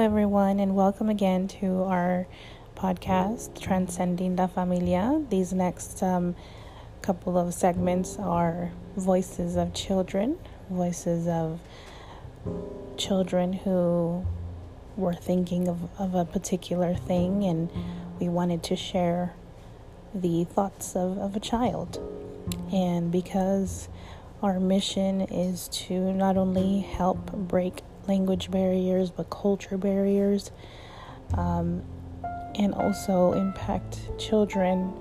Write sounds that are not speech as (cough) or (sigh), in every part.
everyone, and welcome again to our podcast, Transcending la Familia. These next um, couple of segments are voices of children, voices of children who were thinking of, of a particular thing, and we wanted to share the thoughts of, of a child. And because our mission is to not only help break language barriers but culture barriers um, and also impact children.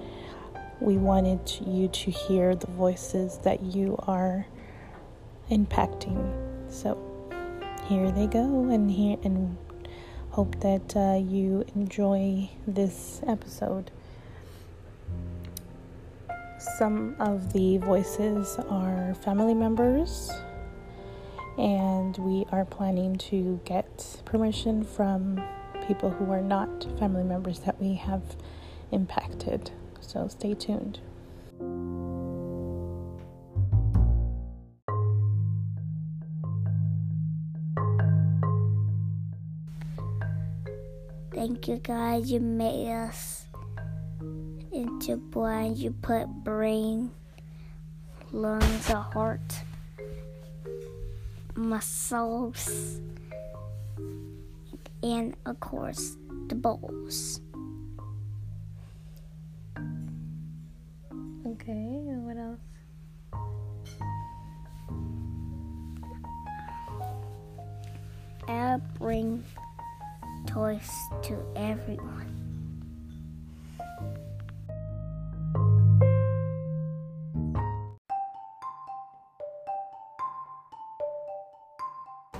We wanted you to hear the voices that you are impacting. So here they go and here and hope that uh, you enjoy this episode. Some of the voices are family members and we are planning to get permission from people who are not family members that we have impacted. So stay tuned. Thank you, guys. You made us into blind. You put brain, lungs, a heart muscles, and of course the bowls. Okay, and what else? I'll bring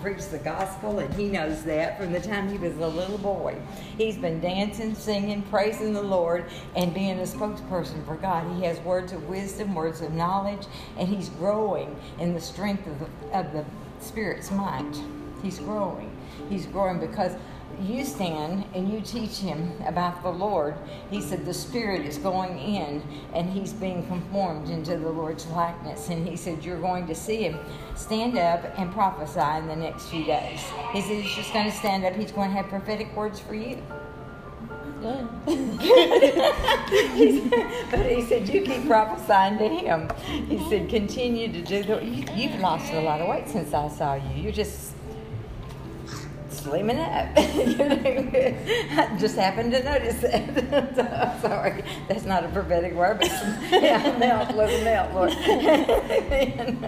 preach the gospel, and he knows that from the time he was a little boy. He's been dancing, singing, praising the Lord, and being a spokesperson for God. He has words of wisdom, words of knowledge, and he's growing in the strength of the, of the Spirit's might. He's growing. He's growing because you stand and you teach him about the Lord, he said the Spirit is going in and he's being conformed into the Lord's likeness. And he said, You're going to see him stand up and prophesy in the next few days. He said, He's just going to stand up, he's going to have prophetic words for you. Good. (laughs) but he said, You keep prophesying to him. He said, Continue to do the. You, you've lost a lot of weight since I saw you. You're just slimming up. (laughs) I just happened to notice that. (laughs) so, sorry, that's not a prophetic word, but yeah, melt, little melt, Lord. and,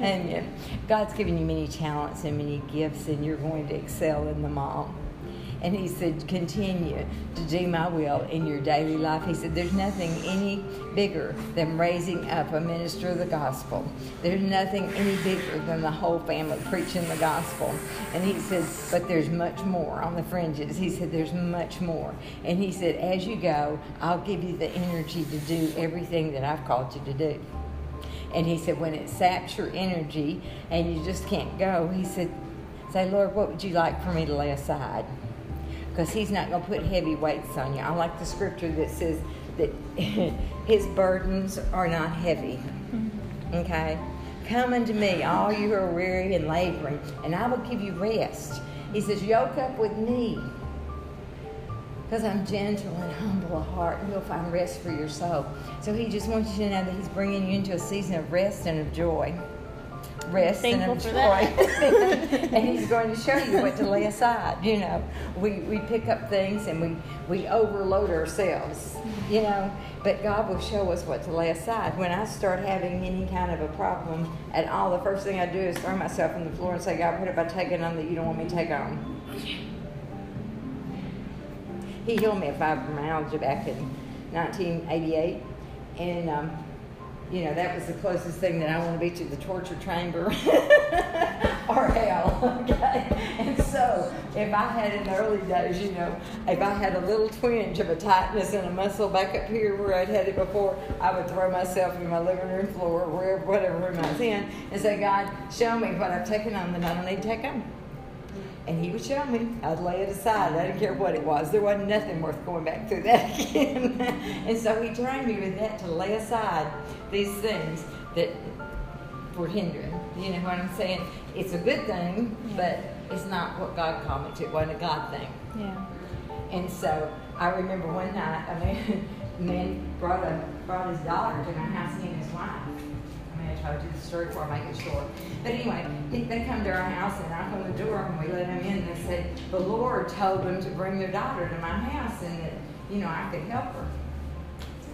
and God's given you many talents and many gifts, and you're going to excel in them all. And he said, continue to do my will in your daily life. He said, there's nothing any bigger than raising up a minister of the gospel. There's nothing any bigger than the whole family preaching the gospel. And he said, but there's much more on the fringes. He said, there's much more. And he said, as you go, I'll give you the energy to do everything that I've called you to do. And he said, when it saps your energy and you just can't go, he said, say, Lord, what would you like for me to lay aside? Because he's not going to put heavy weights on you. I like the scripture that says that (laughs) his burdens are not heavy. Mm-hmm. Okay? Come unto me, all you who are weary and laboring, and I will give you rest. He says, Yoke up with me, because I'm gentle and humble of heart, and you'll find rest for your soul. So he just wants you to know that he's bringing you into a season of rest and of joy rest and enjoy. (laughs) and he's going to show you what to lay aside. You know, we, we pick up things and we, we overload ourselves, you know, but God will show us what to lay aside. When I start having any kind of a problem at all, the first thing I do is throw myself on the floor and say, God, what have I taken on that you don't want me to take on? He healed me of fibromyalgia back in 1988. And um, you know, that was the closest thing that I want to be to the torture chamber (laughs) or hell. (laughs) Okay. And so, if I had in the early days, you know, if I had a little twinge of a tightness in a muscle back up here where I'd had it before, I would throw myself in my living room floor or wherever, whatever room I was in and say, God, show me what I've taken on that I don't need to take on and he would show me. I'd lay it aside. I didn't care what it was. There wasn't nothing worth going back through that (laughs) again. and so he trained me with that to lay aside these things that were hindering. You know what I'm saying? It's a good thing, but it's not what God called me to. It wasn't a God thing. Yeah. And so I remember one night, a man, (laughs) a man brought a brought his daughter to my house, I mean, to do the story before it short. But anyway, he, they come to our house and knock on the door, and we let them in. And they said the Lord told them to bring their daughter to my house, and that you know I could help her.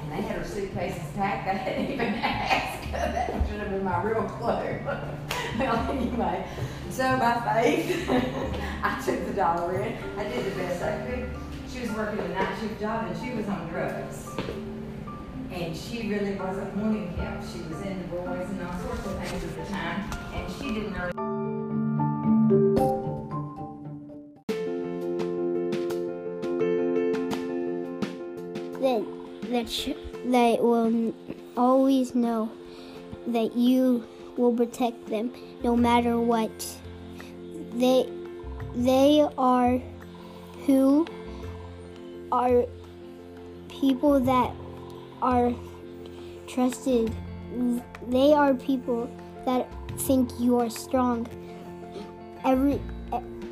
And they had her suitcases packed. I didn't (laughs) even ask. that should have been my real clue. (laughs) well, anyway, so by faith, (laughs) I took the dollar in. I did the best I could. She was working a night shift job and she was on drugs. And she really wasn't wanting help. She was in the boys and all sorts of things at the time. And she didn't really. that that sh- they will always know that you will protect them no matter what. They they are who are people that are trusted. They are people that think you are strong. Every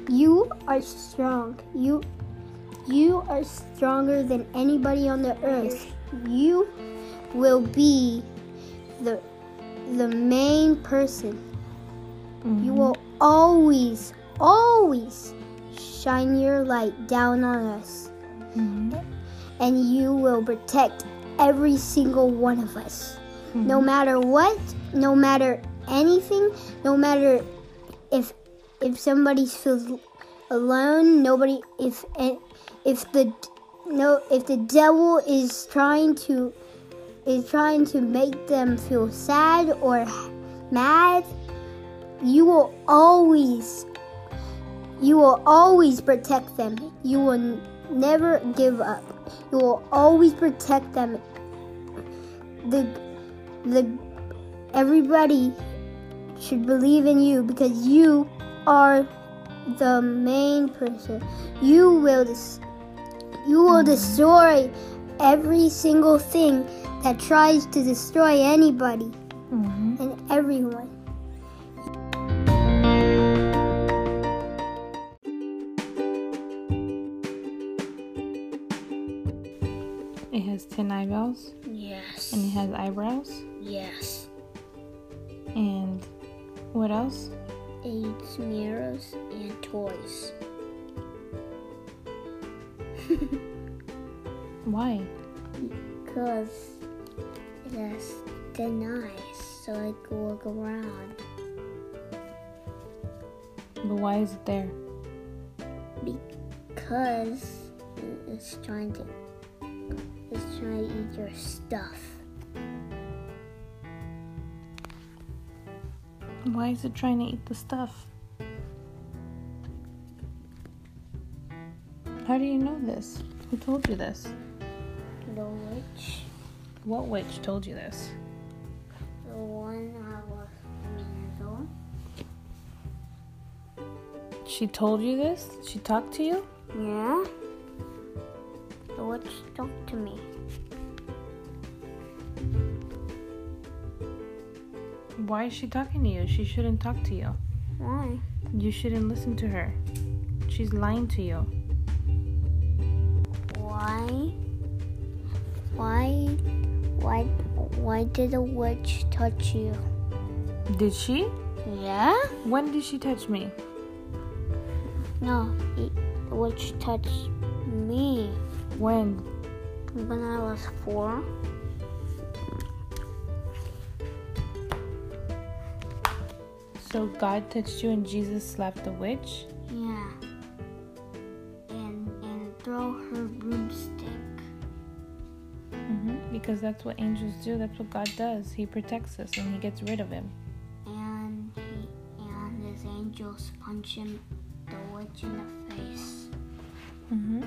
you are strong. You you are stronger than anybody on the earth. You will be the the main person. You mm-hmm. will always, always shine your light down on us. Mm-hmm. And you will protect every single one of us. Hmm. No matter what, no matter anything, no matter if if somebody feels alone, nobody if eh, if the no if the devil is trying to is trying to make them feel sad or mad, you will always you will always protect them. You will never give up. You will always protect them. The the everybody should believe in you because you are the main person. You will dis- you will destroy every single thing that tries to destroy anybody Mm-hmm. and everyone. It 10 eyeballs Yes. and it has eyebrows. Yes. And what else? Eight mirrors and toys. (laughs) Why? Because it has ten eyes, so I can walk around. But why is it there? Because it's trying to it's trying to eat your stuff. Why is it trying to eat the stuff? How do you know this? Who told you this? The witch, What witch told you this? the one I was years old. She told you this? She talked to you? Yeah. Witch talked to me. Why is she talking to you? She shouldn't talk to you. Why? You shouldn't listen to her. She's lying to you. Why? Why? Why? Why did the witch touch you? Did she? Yeah? When did she touch me? No, he, the witch touched me When? when I was four. So God touched you and Jesus slapped the witch? Yeah. And and throw her broomstick. hmm Because that's what angels do. That's what God does. He protects us and He gets rid of him. And he and his angels punch him the witch in the face. hmm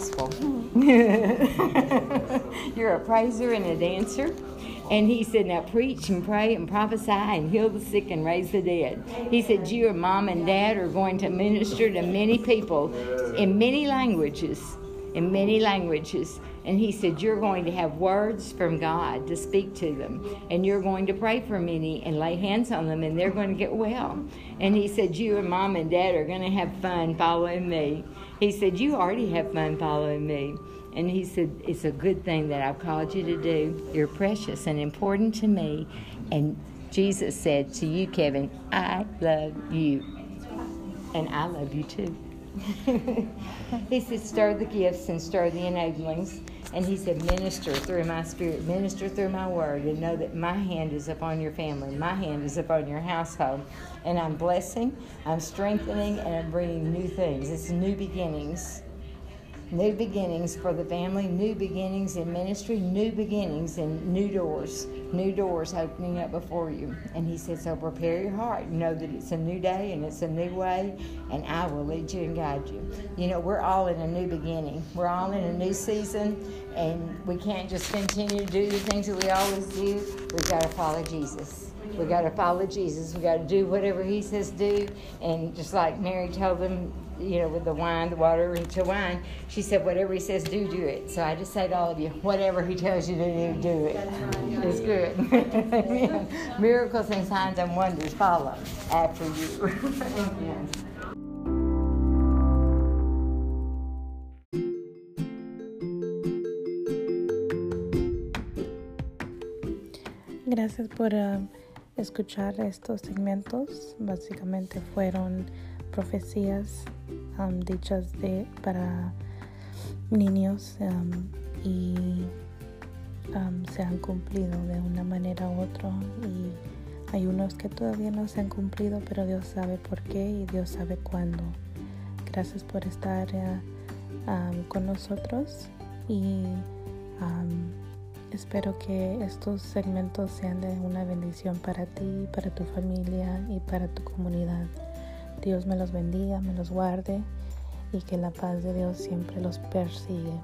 gospel. (laughs) You're a praiser and a dancer. And he said, Now preach and pray and prophesy and heal the sick and raise the dead. He said, You and mom and dad are going to minister to many people in many languages. In many languages. And he said, You're going to have words from God to speak to them. And you're going to pray for many and lay hands on them, and they're going to get well. And he said, You and mom and dad are going to have fun following me. He said, You already have fun following me. And he said, It's a good thing that I've called you to do. You're precious and important to me. And Jesus said to you, Kevin, I love you. And I love you too. (laughs) he said, Stir the gifts and stir the enablings. And he said, Minister through my spirit, minister through my word, and know that my hand is upon your family, my hand is upon your household. And I'm blessing, I'm strengthening, and I'm bringing new things. It's new beginnings new beginnings for the family, new beginnings in ministry, new beginnings and new doors, new doors opening up before you. And he said, So prepare your heart. Know that it's a new day and it's a new way, and I will lead you and guide you. You know, we're all in a new beginning, we're all in a new season, and we can't just continue to do the things that we always do. We've got to follow Jesus. We got to follow Jesus. We got to do whatever He says do. And just like Mary told them, you know, with the wine, the water into wine, she said, whatever He says do, do it. So I just say to all of you, whatever He tells you to do, do it. It's good. (laughs) Miracles and signs and wonders follow after you. Gracias por uh, escuchar estos segmentos. Básicamente fueron profecías um, dichas de, para niños um, y um, se han cumplido de una manera u otra. Y hay unos que todavía no se han cumplido, pero Dios sabe por qué y Dios sabe cuándo. Gracias por estar uh, con nosotros y Espero que estos segmentos sean de una bendición para ti, para tu familia y para tu comunidad. Dios me los bendiga, me los guarde y que la paz de Dios siempre los persigue.